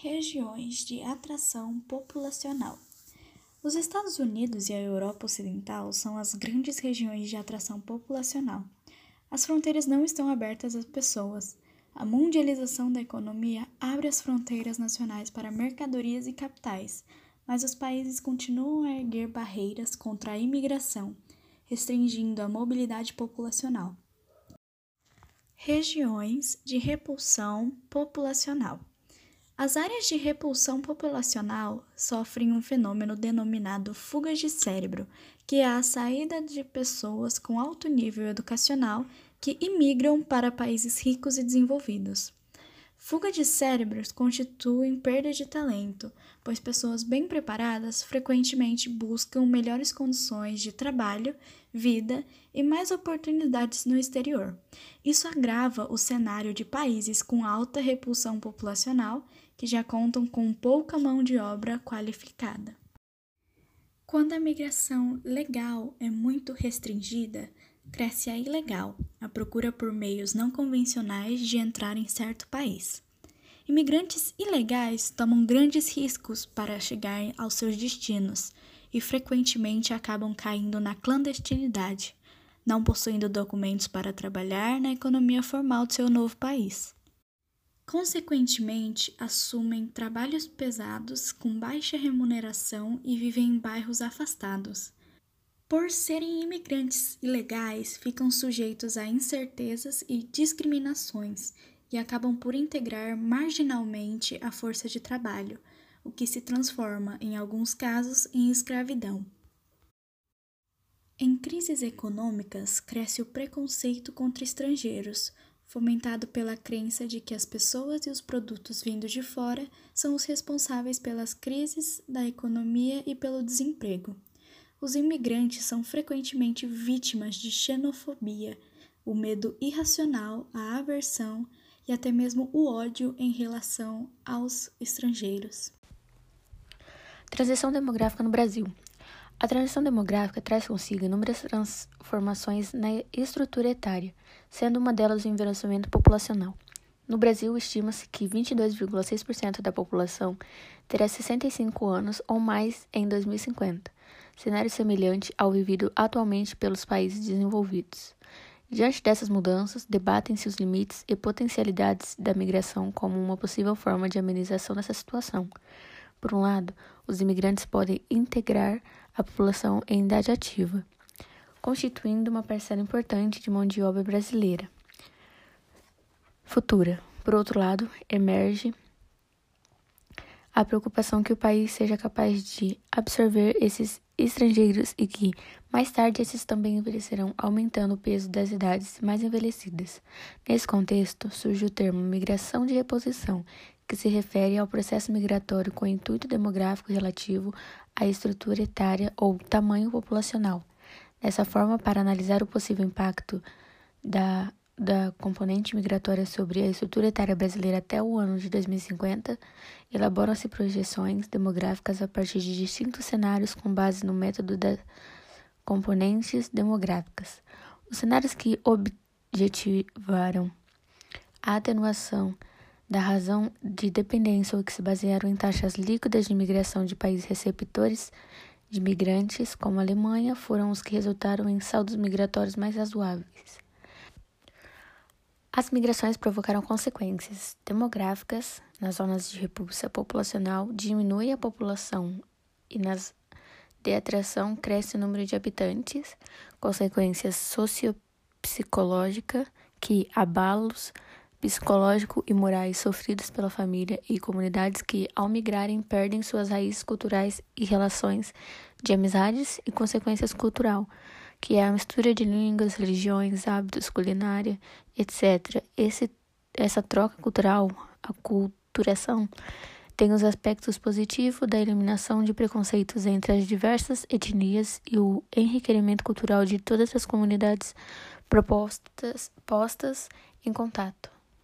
Regiões de atração populacional. Os Estados Unidos e a Europa Ocidental são as grandes regiões de atração populacional. As fronteiras não estão abertas às pessoas. A mundialização da economia abre as fronteiras nacionais para mercadorias e capitais, mas os países continuam a erguer barreiras contra a imigração, restringindo a mobilidade populacional. Regiões de repulsão populacional. As áreas de repulsão populacional sofrem um fenômeno denominado fugas de cérebro, que é a saída de pessoas com alto nível educacional que imigram para países ricos e desenvolvidos. Fuga de cérebros constitui perda de talento, pois pessoas bem preparadas frequentemente buscam melhores condições de trabalho, vida e mais oportunidades no exterior. Isso agrava o cenário de países com alta repulsão populacional que já contam com pouca mão de obra qualificada. Quando a migração legal é muito restringida, cresce a ilegal, a procura por meios não convencionais de entrar em certo país. Imigrantes ilegais tomam grandes riscos para chegar aos seus destinos e frequentemente acabam caindo na clandestinidade, não possuindo documentos para trabalhar na economia formal de seu novo país. Consequentemente, assumem trabalhos pesados com baixa remuneração e vivem em bairros afastados. Por serem imigrantes ilegais, ficam sujeitos a incertezas e discriminações e acabam por integrar marginalmente a força de trabalho, o que se transforma, em alguns casos, em escravidão. Em crises econômicas, cresce o preconceito contra estrangeiros fomentado pela crença de que as pessoas e os produtos vindos de fora são os responsáveis pelas crises da economia e pelo desemprego. Os imigrantes são frequentemente vítimas de xenofobia, o medo irracional, a aversão e até mesmo o ódio em relação aos estrangeiros. Transição demográfica no Brasil. A transição demográfica traz consigo inúmeras transformações na estrutura etária, sendo uma delas o envelhecimento populacional. No Brasil, estima-se que 22,6% da população terá 65 anos ou mais em 2050, cenário semelhante ao vivido atualmente pelos países desenvolvidos. Diante dessas mudanças, debatem-se os limites e potencialidades da migração como uma possível forma de amenização dessa situação. Por um lado, os imigrantes podem integrar a população em idade ativa, constituindo uma parcela importante de mão de obra brasileira. Futura. Por outro lado, emerge a preocupação que o país seja capaz de absorver esses estrangeiros e que, mais tarde, esses também envelhecerão, aumentando o peso das idades mais envelhecidas. Nesse contexto, surge o termo migração de reposição, que se refere ao processo migratório com intuito demográfico relativo à estrutura etária ou tamanho populacional. Dessa forma, para analisar o possível impacto da, da componente migratória sobre a estrutura etária brasileira até o ano de 2050, elaboram-se projeções demográficas a partir de distintos cenários com base no método das componentes demográficas. Os cenários que objetivaram a atenuação da razão de dependência ou que se basearam em taxas líquidas de imigração de países receptores de migrantes, como a Alemanha, foram os que resultaram em saldos migratórios mais razoáveis. As migrações provocaram consequências demográficas nas zonas de repulsa populacional, diminui a população e nas de atração cresce o número de habitantes, consequências sociopsicológicas que abalos psicológico e morais sofridos pela família e comunidades que, ao migrarem, perdem suas raízes culturais e relações de amizades e consequências cultural, que é a mistura de línguas, religiões, hábitos, culinária, etc. Esse, essa troca cultural, a culturação, tem os aspectos positivos da eliminação de preconceitos entre as diversas etnias e o enriquecimento cultural de todas as comunidades propostas postas em contato.